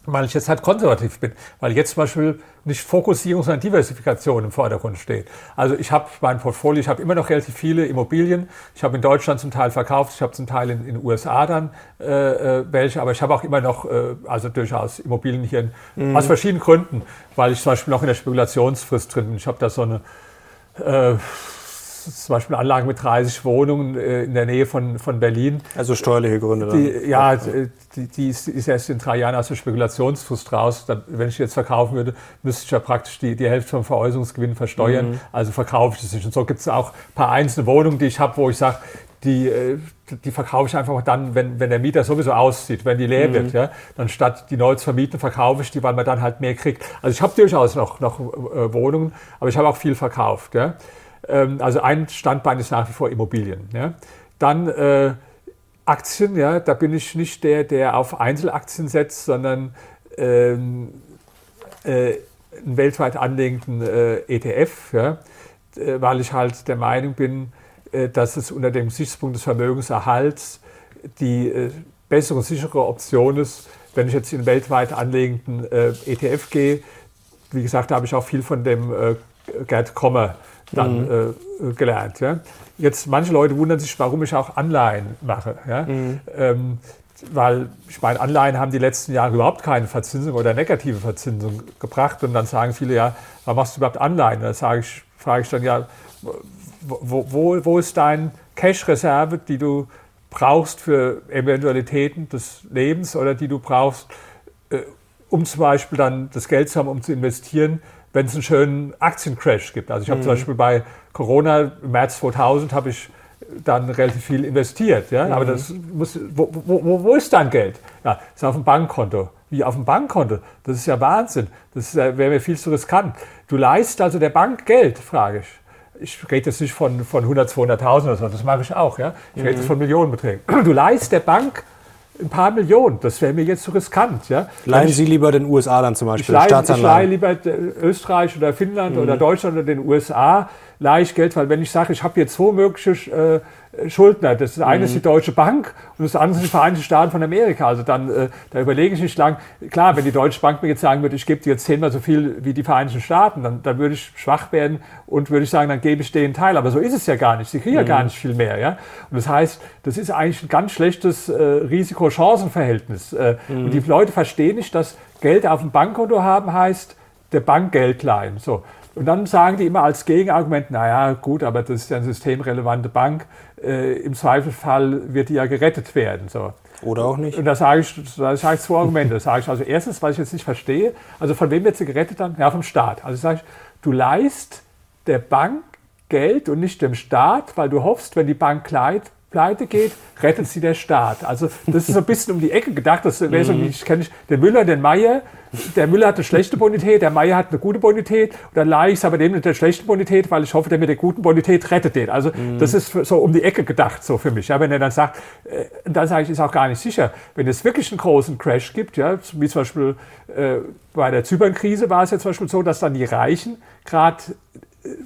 Weil ich jetzt halt konservativ bin, weil jetzt zum Beispiel nicht Fokussierung, sondern Diversifikation im Vordergrund steht. Also ich habe mein Portfolio, ich habe immer noch relativ viele Immobilien. Ich habe in Deutschland zum Teil verkauft, ich habe zum Teil in den USA dann äh, äh, welche, aber ich habe auch immer noch, äh, also durchaus Immobilien hier in, mhm. aus verschiedenen Gründen, weil ich zum Beispiel noch in der Spekulationsfrist drin bin. Ich habe da so eine äh, zum Beispiel Anlagen mit 30 Wohnungen äh, in der Nähe von, von Berlin. Also steuerliche Gründe. Die, ja, die, die ist, erst in drei Jahren aus der Spekulationsfrist raus. Wenn ich jetzt verkaufen würde, müsste ich ja praktisch die, die Hälfte vom Veräußerungsgewinn versteuern. Mhm. Also verkaufe ich das nicht. Und so gibt es auch ein paar einzelne Wohnungen, die ich habe, wo ich sage, die, äh, die verkaufe ich einfach dann, wenn, wenn der Mieter sowieso auszieht, wenn die leer mhm. wird. Ja? Dann statt die neu zu vermieten, verkaufe ich die, weil man dann halt mehr kriegt. Also ich habe durchaus noch, noch äh, Wohnungen, aber ich habe auch viel verkauft. Ja? Ähm, also ein Standbein ist nach wie vor Immobilien. Ja. Dann äh, Aktien, ja, da bin ich nicht der, der auf Einzelaktien setzt, sondern ähm, äh, einen weltweit anlegenden äh, ETF, ja, äh, weil ich halt der Meinung bin, äh, dass es unter dem Gesichtspunkt des Vermögenserhalts die äh, bessere, sichere Option ist, wenn ich jetzt in weltweit anlegenden ETF gehe. Wie gesagt, da habe ich auch viel von dem Gerd Kommer dann mhm. äh, gelernt. Ja. Jetzt manche Leute wundern sich, warum ich auch Anleihen mache. Ja. Mhm. Ähm, weil ich meine, Anleihen haben die letzten Jahre überhaupt keine Verzinsung oder negative Verzinsung gebracht. Und dann sagen viele, ja, warum machst du überhaupt Anleihen? Da sage ich, frage ich dann, ja, wo, wo, wo ist deine Cash-Reserve, die du brauchst für Eventualitäten des Lebens oder die du brauchst, äh, um zum Beispiel dann das Geld zu haben, um zu investieren wenn es einen schönen Aktiencrash gibt. Also ich habe mhm. zum Beispiel bei Corona im März 2000 habe ich dann relativ viel investiert. Ja? Mhm. Aber das muss, wo, wo, wo ist dein Geld? Ja, ist auf dem Bankkonto. Wie auf dem Bankkonto? Das ist ja Wahnsinn. Das wäre mir viel zu riskant. Du leist also der Bank Geld, frage ich. Ich rede jetzt nicht von, von 100, 200.000 oder so, das mache ich auch. Ja? Ich rede jetzt mhm. von Millionenbeträgen. Du leist der Bank ein paar Millionen. Das wäre mir jetzt zu riskant. Ja? Leihen Sie lieber den USA dann zum Beispiel? Ich leihe, ich leihe lieber Österreich oder Finnland mhm. oder Deutschland oder den USA leicht Geld, weil wenn ich sage, ich habe hier zwei mögliche äh, Schuldner, das eine mhm. ist die Deutsche Bank und das andere sind die Vereinigten Staaten von Amerika. Also dann, äh, da überlege ich nicht lang. Klar, wenn die Deutsche Bank mir jetzt sagen würde, ich gebe dir jetzt zehnmal so viel wie die Vereinigten Staaten, dann, dann würde ich schwach werden und würde ich sagen, dann gebe ich denen Teil. Aber so ist es ja gar nicht. Sie kriegen mhm. ja gar nicht viel mehr. Ja? Und das heißt, das ist eigentlich ein ganz schlechtes äh, Risiko-Chancen-Verhältnis. Äh, mhm. Und die Leute verstehen nicht, dass Geld auf dem Bankkonto haben heißt, der Bank Geld leihen. So. Und dann sagen die immer als Gegenargument, naja, gut, aber das ist ja eine systemrelevante Bank. Äh, Im Zweifelsfall wird die ja gerettet werden. So. Oder auch nicht. Und da sage ich, da sage ich zwei Argumente. Da sage ich also erstens, was ich jetzt nicht verstehe, also von wem wird sie gerettet dann? Ja, vom Staat. Also sage ich, du leist der Bank Geld und nicht dem Staat, weil du hoffst, wenn die Bank leiht, pleite geht, rettet sie der Staat. Also das ist so ein bisschen um die Ecke gedacht. Das wäre so, ich kenne den Müller, den Meier. Der Müller hat eine schlechte Bonität, der Meier hat eine gute Bonität. Und dann leihe ich es aber dem mit der schlechten Bonität, weil ich hoffe, der mit der guten Bonität rettet den. Also mhm. das ist so um die Ecke gedacht so für mich. Ja, wenn er dann sagt, äh, dann sage ich, ist auch gar nicht sicher. Wenn es wirklich einen großen Crash gibt, ja, wie zum Beispiel äh, bei der Zypern-Krise war es ja zum Beispiel so, dass dann die Reichen gerade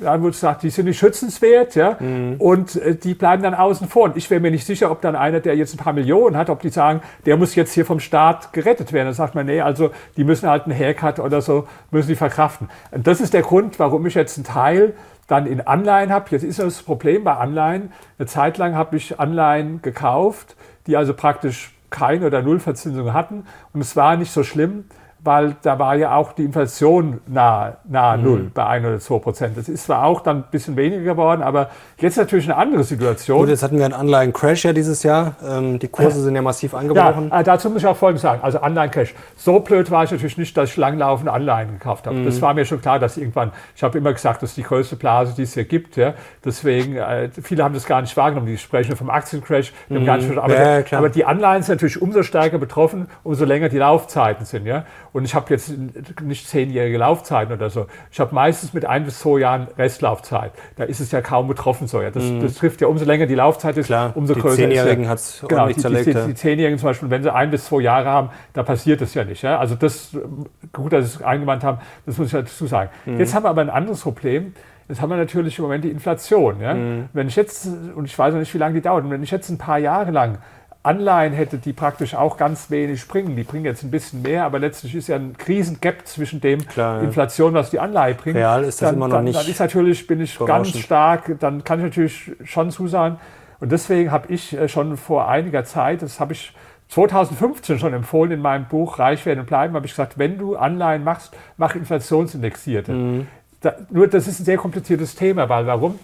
dann wurde gesagt, die sind nicht schützenswert, ja, mhm. und äh, die bleiben dann außen vor. Und ich wäre mir nicht sicher, ob dann einer, der jetzt ein paar Millionen hat, ob die sagen, der muss jetzt hier vom Staat gerettet werden. Dann sagt man, nee, also die müssen halt einen Haircut oder so, müssen die verkraften. Und das ist der Grund, warum ich jetzt einen Teil dann in Anleihen habe. Jetzt ist das Problem bei Anleihen. Eine Zeit lang habe ich Anleihen gekauft, die also praktisch keine oder Nullverzinsung hatten. Und es war nicht so schlimm, weil da war ja auch die Inflation nahe, nahe mhm. Null bei 1 oder 2 Prozent. Das ist zwar auch dann ein bisschen weniger geworden, aber jetzt natürlich eine andere Situation. Gut, jetzt hatten wir einen Anleihen-Crash ja dieses Jahr. Ähm, die Kurse sind ja massiv angebrochen. Ja, äh, dazu muss ich auch Folgendes sagen. Also Anleihen-Crash. So blöd war ich natürlich nicht, dass ich langlaufende Anleihen gekauft habe. Mhm. Das war mir schon klar, dass irgendwann, ich habe immer gesagt, das ist die größte Blase, die es hier gibt. Ja. Deswegen, äh, viele haben das gar nicht wahrgenommen. Die sprechen vom Aktiencrash. Mhm. Aber, ja, aber die Anleihen sind natürlich umso stärker betroffen, umso länger die Laufzeiten sind. Ja. Und ich habe jetzt nicht zehnjährige Laufzeiten oder so. Ich habe meistens mit ein bis zwei Jahren Restlaufzeit. Da ist es ja kaum betroffen so. Ja. Das, mm. das trifft ja umso länger die Laufzeit ist, Klar, umso größer die Zehnjährigen hat es genau, die, zerlegt. Die, die, die Zehnjährigen zum Beispiel, wenn sie ein bis zwei Jahre haben, da passiert das ja nicht. Ja. Also das, gut, dass sie es eingewandt haben, das muss ich dazu sagen. Mm. Jetzt haben wir aber ein anderes Problem. Jetzt haben wir natürlich im Moment die Inflation. Ja. Mm. Wenn ich jetzt, und ich weiß noch nicht, wie lange die dauert, wenn ich jetzt ein paar Jahre lang Anleihen hätte, die praktisch auch ganz wenig bringen. Die bringen jetzt ein bisschen mehr, aber letztlich ist ja ein Krisengap zwischen dem Klar, Inflation, was die Anleihe bringt. Real ist das dann, immer noch dann, nicht. Dann ist natürlich, bin ich ganz stark, dann kann ich natürlich schon zusagen. Und deswegen habe ich äh, schon vor einiger Zeit, das habe ich 2015 schon empfohlen in meinem Buch Reich werden und bleiben, habe ich gesagt, wenn du Anleihen machst, mach inflationsindexierte. Mhm. Da, nur das ist ein sehr kompliziertes Thema, weil warum?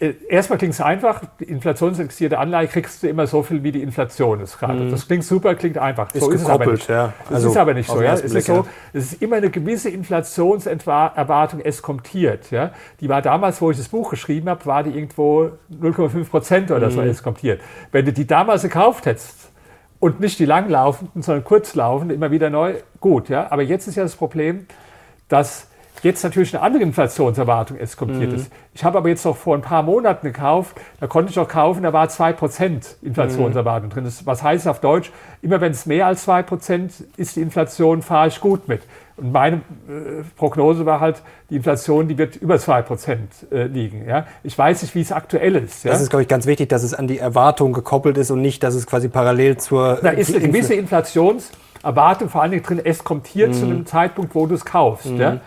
Äh, erstmal klingt es einfach, die inflationsfixierte Anleihe kriegst du immer so viel, wie die Inflation ist gerade. Mhm. Das klingt super, klingt einfach. Ist so ist es aber nicht. Ja. Das also ist aber nicht so. Ja. Es, ist so es ist immer eine gewisse Inflationserwartung, es kommt hier. Ja. Die war damals, wo ich das Buch geschrieben habe, war die irgendwo 0,5 Prozent oder so, mhm. es kommt hier. Wenn du die damals gekauft hättest, und nicht die langlaufenden, sondern kurzlaufenden, immer wieder neu, gut. Ja. Aber jetzt ist ja das Problem, dass jetzt natürlich eine andere Inflationserwartung eskaliert mhm. ist. Ich habe aber jetzt noch vor ein paar Monaten gekauft, da konnte ich auch kaufen, da war 2% Inflationserwartung mhm. drin. Das, was heißt auf Deutsch, immer wenn es mehr als 2% ist die Inflation, fahre ich gut mit. Und meine äh, Prognose war halt, die Inflation, die wird über 2% äh, liegen. Ja? Ich weiß nicht, wie es aktuell ist. Ja? Das ist, glaube ich, ganz wichtig, dass es an die Erwartung gekoppelt ist und nicht, dass es quasi parallel zur... Da ist eine gewisse Inflationserwartung vor allen Dingen drin, es kommt hier mhm. zu einem Zeitpunkt, wo du es kaufst. Mhm. Ja?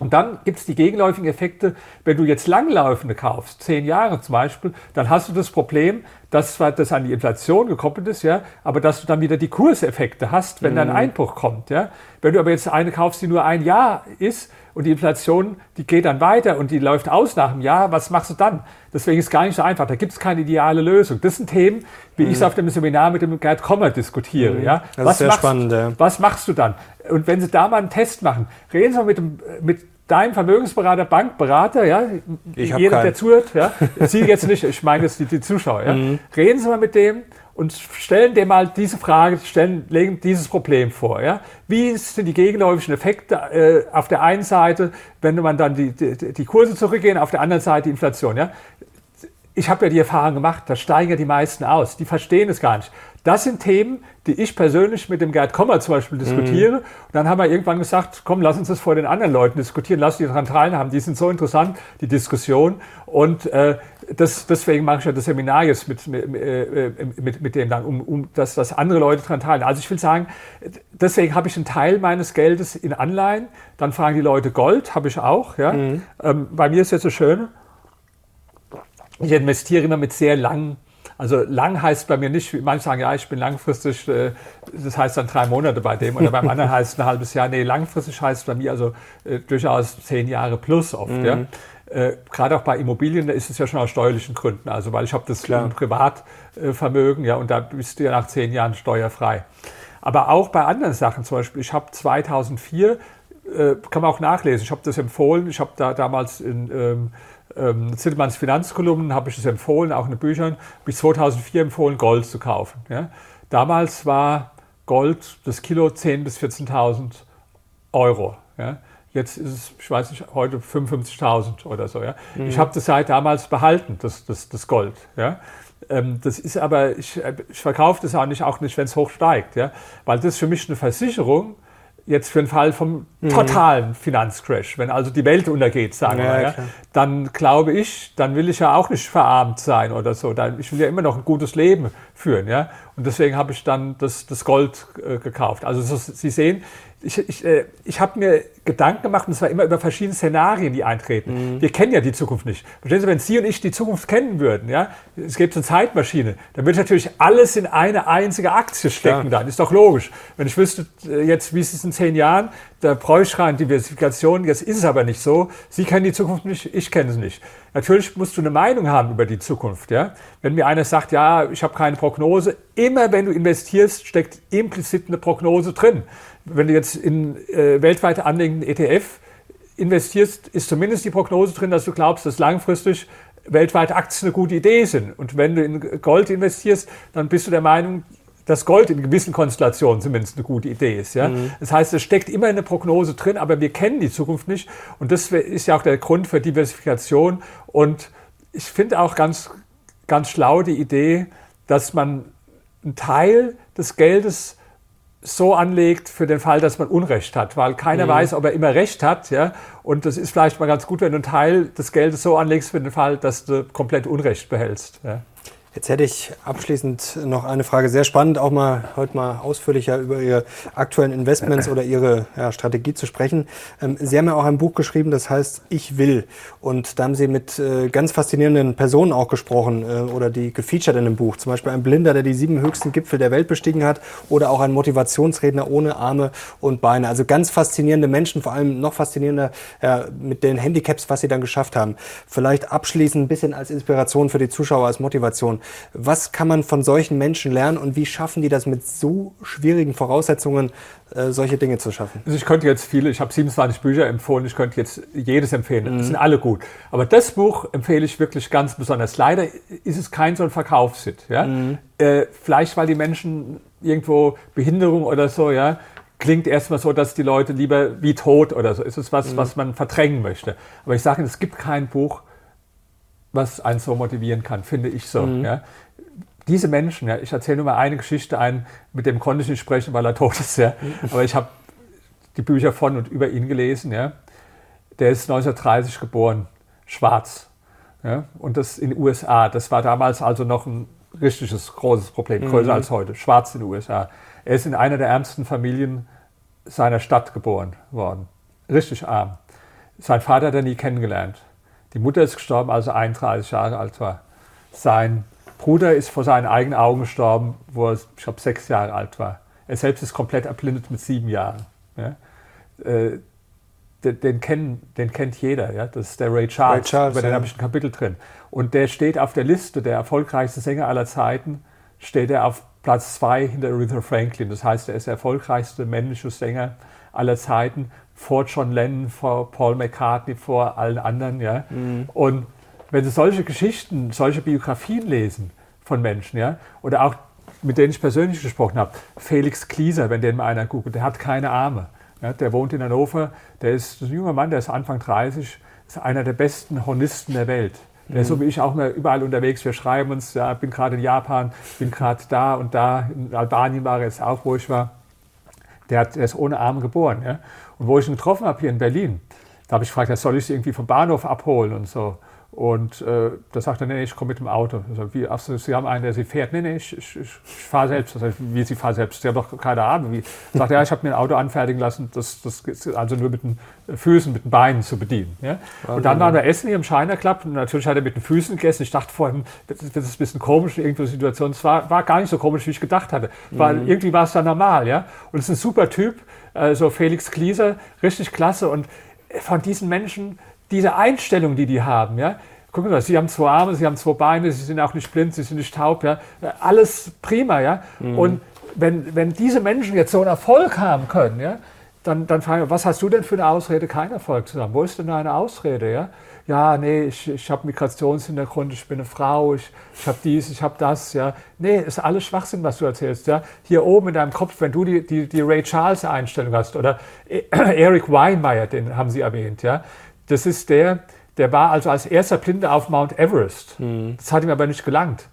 Und dann gibt es die gegenläufigen Effekte, wenn du jetzt langlaufende kaufst, zehn Jahre zum Beispiel, dann hast du das Problem, dass zwar das an die Inflation gekoppelt ist, ja, aber dass du dann wieder die Kurseffekte hast, wenn mhm. dann ein Einbruch kommt. Ja. Wenn du aber jetzt eine kaufst, die nur ein Jahr ist und die Inflation, die geht dann weiter und die läuft aus nach einem Jahr, was machst du dann? Deswegen ist es gar nicht so einfach. Da gibt es keine ideale Lösung. Das sind Themen, wie mhm. ich es auf dem Seminar mit dem Gerd Kommer diskutiere. Mhm. Ja. Das was ist sehr machst, spannend. Ja. Was machst du dann? Und wenn Sie da mal einen Test machen, reden Sie mal mit, dem, mit dein Vermögensberater, Bankberater, ja, jeder, der zuhört, ja, Sie jetzt nicht, ich meine jetzt die, die Zuschauer, ja, mhm. reden Sie mal mit dem und stellen dem mal diese Frage, stellen, legen dieses Problem vor, ja. Wie sind die gegenläufigen Effekte äh, auf der einen Seite, wenn man dann die, die, die Kurse zurückgehen, auf der anderen Seite die Inflation, ja. Ich habe ja die Erfahrung gemacht, da steigen ja die meisten aus, die verstehen es gar nicht. Das sind Themen, die ich persönlich mit dem Gerd Kommer zum Beispiel diskutiere. Mhm. Und dann haben wir irgendwann gesagt, komm, lass uns das vor den anderen Leuten diskutieren, lass die daran teilhaben. Die sind so interessant, die Diskussion. Und äh, das, deswegen mache ich ja das Seminar jetzt mit, mit, äh, mit, mit dem dann, um, um dass, dass andere Leute daran teilnehmen. Also ich will sagen, deswegen habe ich einen Teil meines Geldes in Anleihen. Dann fragen die Leute Gold, habe ich auch. Ja? Mhm. Ähm, bei mir ist jetzt so schön, ich investiere immer mit sehr langen also lang heißt bei mir nicht, wie manche sagen, ja, ich bin langfristig, äh, das heißt dann drei Monate bei dem oder beim anderen heißt es ein halbes Jahr. Nee, langfristig heißt bei mir also äh, durchaus zehn Jahre plus oft. Mhm. Ja. Äh, Gerade auch bei Immobilien, da ist es ja schon aus steuerlichen Gründen. Also weil ich habe das. Privatvermögen, ja, und da bist du ja nach zehn Jahren steuerfrei. Aber auch bei anderen Sachen, zum Beispiel, ich habe 2004 äh, kann man auch nachlesen. Ich habe das empfohlen. Ich habe da damals in ähm, ähm, Zittelmanns Finanzkolumnen habe ich es empfohlen, auch in den Büchern, habe ich 2004 empfohlen, Gold zu kaufen. Ja. Damals war Gold das Kilo 10.000 bis 14.000 Euro. Ja. Jetzt ist es, ich weiß nicht, heute 55.000 oder so. Ja. Mhm. Ich habe das seit damals behalten, das, das, das Gold. Ja. Ähm, das ist aber, ich, ich verkaufe das auch nicht, auch nicht, wenn es hoch steigt. Ja. Weil das ist für mich eine Versicherung, jetzt für den Fall vom mhm. totalen Finanzcrash, wenn also die Welt untergeht, sagen ja, wir, ja, dann glaube ich, dann will ich ja auch nicht verarmt sein oder so. Dann, ich will ja immer noch ein gutes Leben führen, ja. Und deswegen habe ich dann das, das Gold äh, gekauft. Also so, Sie sehen, ich, ich, äh, ich habe mir Gedanken gemacht, und zwar immer über verschiedene Szenarien, die eintreten. Mhm. Wir kennen ja die Zukunft nicht. Verstehen Sie, wenn Sie und ich die Zukunft kennen würden, ja, es gibt eine Zeitmaschine, dann würde natürlich alles in eine einzige Aktie stecken ja. dann. Ist doch logisch. Wenn ich wüsste äh, jetzt, wie ist es in zehn Jahren, da bräuchte ich rein Diversifikation, jetzt ist es aber nicht so. Sie kennen die Zukunft nicht, ich kenne sie nicht. Natürlich musst du eine Meinung haben über die Zukunft. Ja? Wenn mir einer sagt, ja, ich habe keine Prognose, immer wenn du investierst, steckt implizit eine Prognose drin wenn du jetzt in äh, weltweit anlegenden ETF investierst, ist zumindest die Prognose drin, dass du glaubst, dass langfristig weltweit Aktien eine gute Idee sind. Und wenn du in Gold investierst, dann bist du der Meinung, dass Gold in gewissen Konstellationen zumindest eine gute Idee ist. Ja? Mhm. Das heißt, es steckt immer eine Prognose drin, aber wir kennen die Zukunft nicht. Und das ist ja auch der Grund für Diversifikation. Und ich finde auch ganz, ganz schlau die Idee, dass man einen Teil des Geldes so anlegt für den Fall, dass man Unrecht hat, weil keiner mhm. weiß, ob er immer Recht hat. Ja? Und das ist vielleicht mal ganz gut, wenn du einen Teil des Geldes so anlegst für den Fall, dass du komplett Unrecht behältst. Ja? Jetzt hätte ich abschließend noch eine Frage. Sehr spannend, auch mal heute mal ausführlicher über Ihre aktuellen Investments oder Ihre ja, Strategie zu sprechen. Ähm, Sie haben ja auch ein Buch geschrieben, das heißt Ich will. Und da haben Sie mit äh, ganz faszinierenden Personen auch gesprochen äh, oder die gefeatured in dem Buch. Zum Beispiel ein Blinder, der die sieben höchsten Gipfel der Welt bestiegen hat oder auch ein Motivationsredner ohne Arme und Beine. Also ganz faszinierende Menschen, vor allem noch faszinierender ja, mit den Handicaps, was Sie dann geschafft haben. Vielleicht abschließend ein bisschen als Inspiration für die Zuschauer, als Motivation. Was kann man von solchen Menschen lernen und wie schaffen die das mit so schwierigen Voraussetzungen, äh, solche Dinge zu schaffen? Also ich könnte jetzt viele, ich habe 27 Bücher empfohlen, ich könnte jetzt jedes empfehlen. Mhm. Sind alle gut. Aber das Buch empfehle ich wirklich ganz besonders. Leider ist es kein so ein Verkaufshit. Ja? Mhm. Äh, vielleicht, weil die Menschen irgendwo Behinderung oder so, ja, klingt erstmal so, dass die Leute lieber wie tot oder so. Ist es was, mhm. was man verdrängen möchte. Aber ich sage Ihnen, es gibt kein Buch, was einen so motivieren kann, finde ich so. Mhm. Ja. Diese Menschen, ja, ich erzähle nur mal eine Geschichte ein, mit dem konnte ich nicht sprechen, weil er tot ist, ja. Mhm. aber ich habe die Bücher von und über ihn gelesen. Ja. Der ist 1930 geboren, schwarz. Ja. Und das in den USA. Das war damals also noch ein richtiges großes Problem, größer mhm. als heute. Schwarz in den USA. Er ist in einer der ärmsten Familien seiner Stadt geboren worden. Richtig arm. Sein Vater hat er nie kennengelernt. Die Mutter ist gestorben, als er 31 Jahre alt war. Sein Bruder ist vor seinen eigenen Augen gestorben, wo er, ich glaube, sechs Jahre alt war. Er selbst ist komplett erblindet mit sieben Jahren. Ja. Äh, den, den, kennen, den kennt jeder. Ja? Das ist der Ray Charles. Ray Charles über den ja. habe ich ein Kapitel drin. Und der steht auf der Liste der erfolgreichsten Sänger aller Zeiten, steht er auf Platz zwei hinter Aretha Franklin. Das heißt, er ist der erfolgreichste männliche Sänger aller Zeiten vor John Lennon, vor Paul McCartney, vor allen anderen. Ja? Mhm. Und wenn Sie solche Geschichten, solche Biografien lesen von Menschen, ja, oder auch mit denen ich persönlich gesprochen habe, Felix Klieser, wenn den mal einer googelt, der hat keine Arme. Ja, der wohnt in Hannover, der ist ein junger Mann, der ist Anfang 30, ist einer der besten Hornisten der Welt. Der ist so wie ich auch mal überall unterwegs. Wir schreiben uns, ja, bin gerade in Japan, bin gerade da und da. In Albanien war er jetzt auch, wo ich war. Der, hat, der ist ohne Arme geboren. Ja? Und wo ich ihn getroffen habe hier in Berlin, da habe ich gefragt, soll ich sie irgendwie vom Bahnhof abholen und so. Und äh, da sagt er, nee, ich komme mit dem Auto. Also, wie, ach, Sie haben einen, der Sie fährt. Nee, nee, ich, ich, ich fahre selbst. Also, wie Sie fahren selbst? Sie haben doch keine Ahnung. Wie? Sagt er, ja, ich habe mir ein Auto anfertigen lassen, das, das also nur mit den Füßen, mit den Beinen zu bedienen. Ja? Und dann waren wir essen hier im China Club und natürlich hat er mit den Füßen gegessen. Ich dachte vorhin, das ist ein bisschen komisch, irgendeine Situation. Es war, war gar nicht so komisch, wie ich gedacht hatte. Weil mhm. irgendwie war es dann normal. Ja? Und es ist ein super Typ, äh, so Felix Klieser, richtig klasse. Und von diesen Menschen, diese Einstellung, die die haben, ja, gucken Sie mal, Sie haben zwei Arme, Sie haben zwei Beine, Sie sind auch nicht blind, Sie sind nicht taub, ja, alles prima, ja. Mhm. Und wenn, wenn diese Menschen jetzt so einen Erfolg haben können, ja, dann, dann fragen wir, was hast du denn für eine Ausrede, keinen Erfolg zu haben? Wo ist denn deine Ausrede? Ja, ja nee, ich, ich habe Migrationshintergrund, ich bin eine Frau, ich, ich habe dies, ich habe das. Ja, nee, ist alles Schwachsinn, was du erzählst. Ja, hier oben in deinem Kopf, wenn du die, die, die Ray Charles Einstellung hast oder Eric Weinmeier, den haben sie erwähnt. Ja, das ist der, der war also als erster Blinde auf Mount Everest. Mhm. Das hat ihm aber nicht gelangt.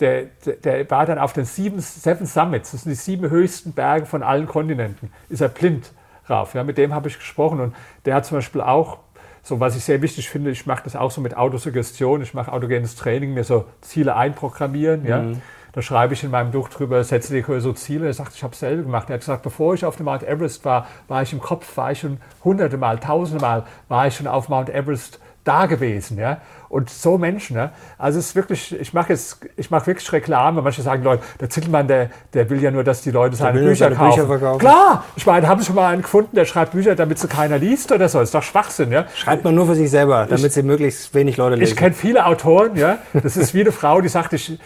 Der, der, der, war dann auf den Seven, Seven Summits, das sind die sieben höchsten Berge von allen Kontinenten, ist er blind rauf. Ja, mit dem habe ich gesprochen und der hat zum Beispiel auch, so was ich sehr wichtig finde, ich mache das auch so mit Autosuggestion, ich mache autogenes Training, mir so Ziele einprogrammieren. Ja. Mhm. Da schreibe ich in meinem Buch drüber, setze dir so Ziele. Er sagt, ich habe es selber gemacht. Er hat gesagt, bevor ich auf dem Mount Everest war, war ich im Kopf, war ich schon hunderte Mal, tausende Mal, war ich schon auf Mount Everest da gewesen. Ja? Und so Menschen. Ja? Also es ist wirklich, ich mache jetzt, ich mache wirklich Reklame. Manche sagen, Leute, der Zittelmann, der, der will ja nur, dass die Leute seine Bücher kaufen. Bücher verkaufen. Klar, ich meine, haben schon mal einen gefunden, der schreibt Bücher, damit sie keiner liest oder so? Das ist doch Schwachsinn. Ja? Schreibt man nur für sich selber, damit ich, sie möglichst wenig Leute lesen. Ich kenne viele Autoren, ja. Das ist wie eine Frau, die sagt, ich,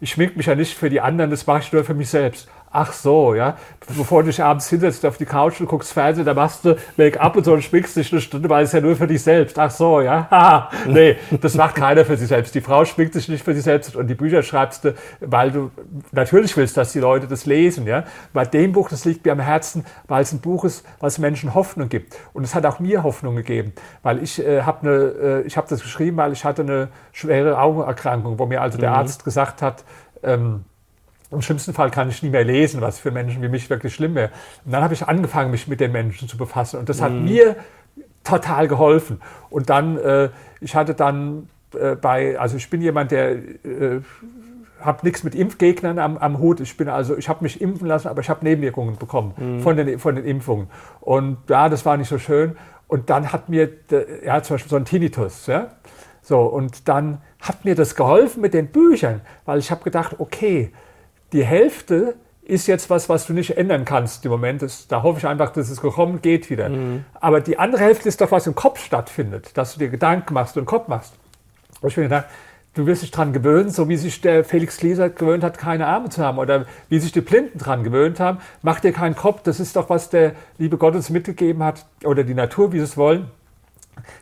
ich schmink mich ja nicht für die anderen, das mache ich nur für mich selbst. Ach so, ja. Bevor du dich abends hinsetzt auf die Couch und guckst Fernsehen, da machst du Make-up und so und schminkst dich eine Stunde, weil es ja nur für dich selbst. Ach so, ja. Nee, das macht keiner für sich selbst. Die Frau schminkt sich nicht für sich selbst und die Bücher schreibst du, weil du natürlich willst, dass die Leute das lesen, ja. Bei dem Buch, das liegt mir am Herzen, weil es ein Buch ist, was Menschen Hoffnung gibt. Und es hat auch mir Hoffnung gegeben, weil ich äh, habe eine, äh, ich habe das geschrieben, weil ich hatte eine schwere Augenerkrankung, wo mir also der mhm. Arzt gesagt hat, ähm, im schlimmsten Fall kann ich nie mehr lesen, was für Menschen wie mich wirklich schlimm wäre. Und dann habe ich angefangen, mich mit den Menschen zu befassen. Und das hat mhm. mir total geholfen. Und dann, äh, ich hatte dann äh, bei, also ich bin jemand, der äh, habe nichts mit Impfgegnern am, am, Hut. Ich bin also, ich habe mich impfen lassen, aber ich habe Nebenwirkungen bekommen mhm. von, den, von den Impfungen. Und ja, das war nicht so schön. Und dann hat mir, ja, zum Beispiel so ein Tinnitus, ja. So, und dann hat mir das geholfen mit den Büchern, weil ich habe gedacht, okay, die Hälfte ist jetzt was, was du nicht ändern kannst im Moment. Das, da hoffe ich einfach, dass es gekommen geht wieder. Mhm. Aber die andere Hälfte ist doch, was im Kopf stattfindet, dass du dir Gedanken machst und Kopf machst. Und ich mir gedacht, du wirst dich daran gewöhnen, so wie sich der Felix Gläser gewöhnt hat, keine Arme zu haben oder wie sich die Blinden daran gewöhnt haben. Mach dir keinen Kopf, das ist doch, was der liebe Gott uns mitgegeben hat oder die Natur, wie sie es wollen.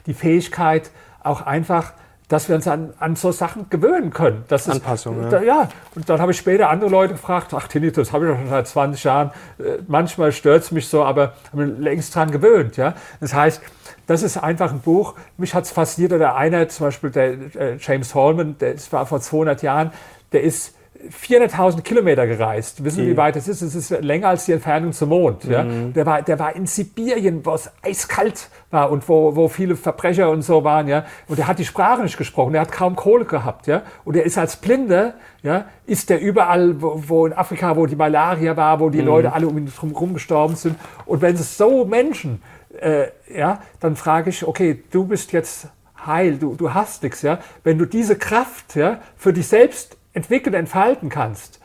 Die Fähigkeit, auch einfach dass wir uns an, an so Sachen gewöhnen können. Das Anpassung, ist, ja. ja. Und dann habe ich später andere Leute gefragt, ach Tinnitus habe ich doch schon seit 20 Jahren, äh, manchmal stört es mich so, aber habe mich längst dran gewöhnt. Ja? Das heißt, das ist einfach ein Buch, mich hat es fasziniert, oder einer, zum Beispiel der äh, James Holman, der war vor 200 Jahren, der ist 400.000 Kilometer gereist. Wissen Sie, wie weit das ist? Es ist länger als die Entfernung zum Mond. Mhm. Ja? Der, war, der war in Sibirien, wo es eiskalt war und wo, wo viele Verbrecher und so waren. Ja? Und er hat die Sprache nicht gesprochen, er hat kaum Kohle gehabt. Ja? Und er ist als Blinder, ja, ist der überall, wo, wo in Afrika, wo die Malaria war, wo die mhm. Leute alle um ihn herum gestorben sind. Und wenn es so Menschen, äh, ja, dann frage ich, okay, du bist jetzt heil, du, du hast nichts. Ja? Wenn du diese Kraft ja, für dich selbst entwickeln, entfalten kannst,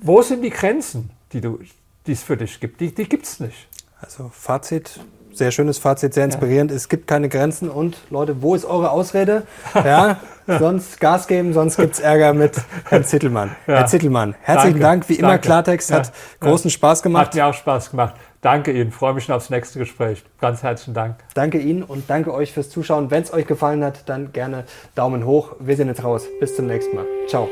wo sind die Grenzen, die, du, die es für dich gibt? Die, die gibt es nicht. Also Fazit, sehr schönes Fazit, sehr inspirierend. Ja. Es gibt keine Grenzen und Leute, wo ist eure Ausrede? Ja, sonst Gas geben, sonst gibt es Ärger mit Herrn Zittelmann. Ja. Herr Zittelmann, herzlichen Danke. Dank. Wie immer, Danke. Klartext hat großen Spaß gemacht. Hat mir auch Spaß gemacht. Danke Ihnen, freue mich schon aufs nächste Gespräch. Ganz herzlichen Dank. Danke Ihnen und danke euch fürs Zuschauen. Wenn es euch gefallen hat, dann gerne Daumen hoch. Wir sehen jetzt raus. Bis zum nächsten Mal. Ciao.